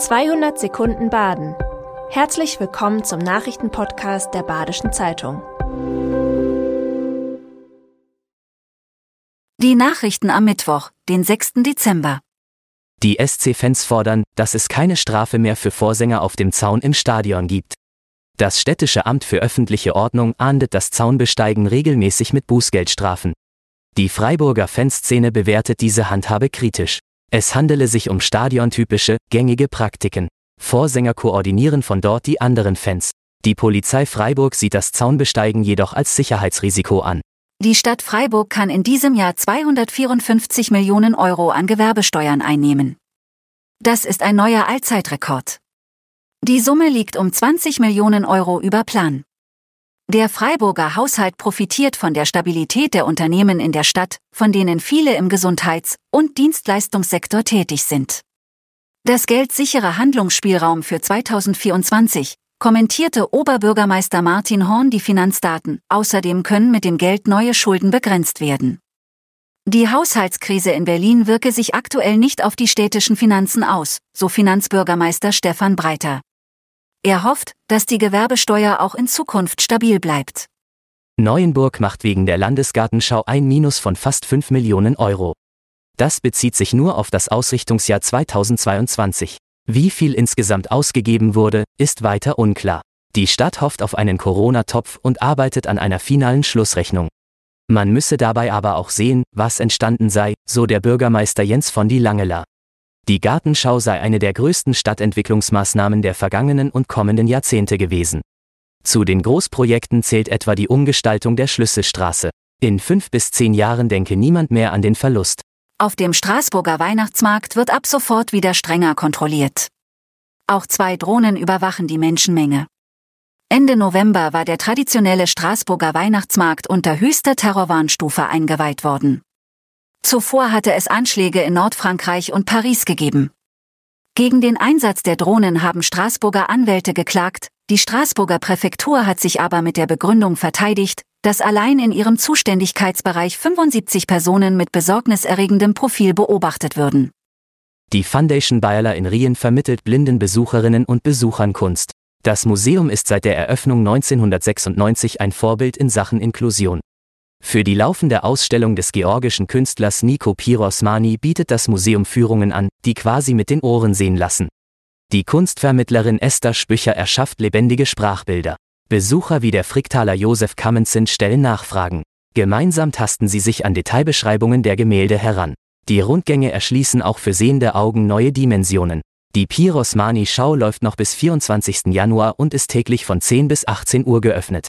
200 Sekunden Baden. Herzlich willkommen zum Nachrichtenpodcast der Badischen Zeitung. Die Nachrichten am Mittwoch, den 6. Dezember. Die SC-Fans fordern, dass es keine Strafe mehr für Vorsänger auf dem Zaun im Stadion gibt. Das städtische Amt für öffentliche Ordnung ahndet das Zaunbesteigen regelmäßig mit Bußgeldstrafen. Die Freiburger Fanszene bewertet diese Handhabe kritisch. Es handele sich um stadiontypische, gängige Praktiken. Vorsänger koordinieren von dort die anderen Fans. Die Polizei Freiburg sieht das Zaunbesteigen jedoch als Sicherheitsrisiko an. Die Stadt Freiburg kann in diesem Jahr 254 Millionen Euro an Gewerbesteuern einnehmen. Das ist ein neuer Allzeitrekord. Die Summe liegt um 20 Millionen Euro über Plan. Der Freiburger Haushalt profitiert von der Stabilität der Unternehmen in der Stadt, von denen viele im Gesundheits- und Dienstleistungssektor tätig sind. Das geldsichere Handlungsspielraum für 2024, kommentierte Oberbürgermeister Martin Horn die Finanzdaten, außerdem können mit dem Geld neue Schulden begrenzt werden. Die Haushaltskrise in Berlin wirke sich aktuell nicht auf die städtischen Finanzen aus, so Finanzbürgermeister Stefan Breiter. Er hofft, dass die Gewerbesteuer auch in Zukunft stabil bleibt. Neuenburg macht wegen der Landesgartenschau ein Minus von fast 5 Millionen Euro. Das bezieht sich nur auf das Ausrichtungsjahr 2022. Wie viel insgesamt ausgegeben wurde, ist weiter unklar. Die Stadt hofft auf einen Corona-Topf und arbeitet an einer finalen Schlussrechnung. Man müsse dabei aber auch sehen, was entstanden sei, so der Bürgermeister Jens von die Langela. Die Gartenschau sei eine der größten Stadtentwicklungsmaßnahmen der vergangenen und kommenden Jahrzehnte gewesen. Zu den Großprojekten zählt etwa die Umgestaltung der Schlüsselstraße. In fünf bis zehn Jahren denke niemand mehr an den Verlust. Auf dem Straßburger Weihnachtsmarkt wird ab sofort wieder strenger kontrolliert. Auch zwei Drohnen überwachen die Menschenmenge. Ende November war der traditionelle Straßburger Weihnachtsmarkt unter höchster Terrorwarnstufe eingeweiht worden. Zuvor hatte es Anschläge in Nordfrankreich und Paris gegeben. Gegen den Einsatz der Drohnen haben Straßburger Anwälte geklagt, die Straßburger Präfektur hat sich aber mit der Begründung verteidigt, dass allein in ihrem Zuständigkeitsbereich 75 Personen mit besorgniserregendem Profil beobachtet würden. Die Foundation Bayerler in Rien vermittelt blinden Besucherinnen und Besuchern Kunst. Das Museum ist seit der Eröffnung 1996 ein Vorbild in Sachen Inklusion. Für die laufende Ausstellung des georgischen Künstlers Nico Pirosmani bietet das Museum Führungen an, die quasi mit den Ohren sehen lassen. Die Kunstvermittlerin Esther Spücher erschafft lebendige Sprachbilder. Besucher wie der Fricktaler Josef Kammenzen stellen Nachfragen. Gemeinsam tasten sie sich an Detailbeschreibungen der Gemälde heran. Die Rundgänge erschließen auch für sehende Augen neue Dimensionen. Die Pirosmani-Schau läuft noch bis 24. Januar und ist täglich von 10 bis 18 Uhr geöffnet.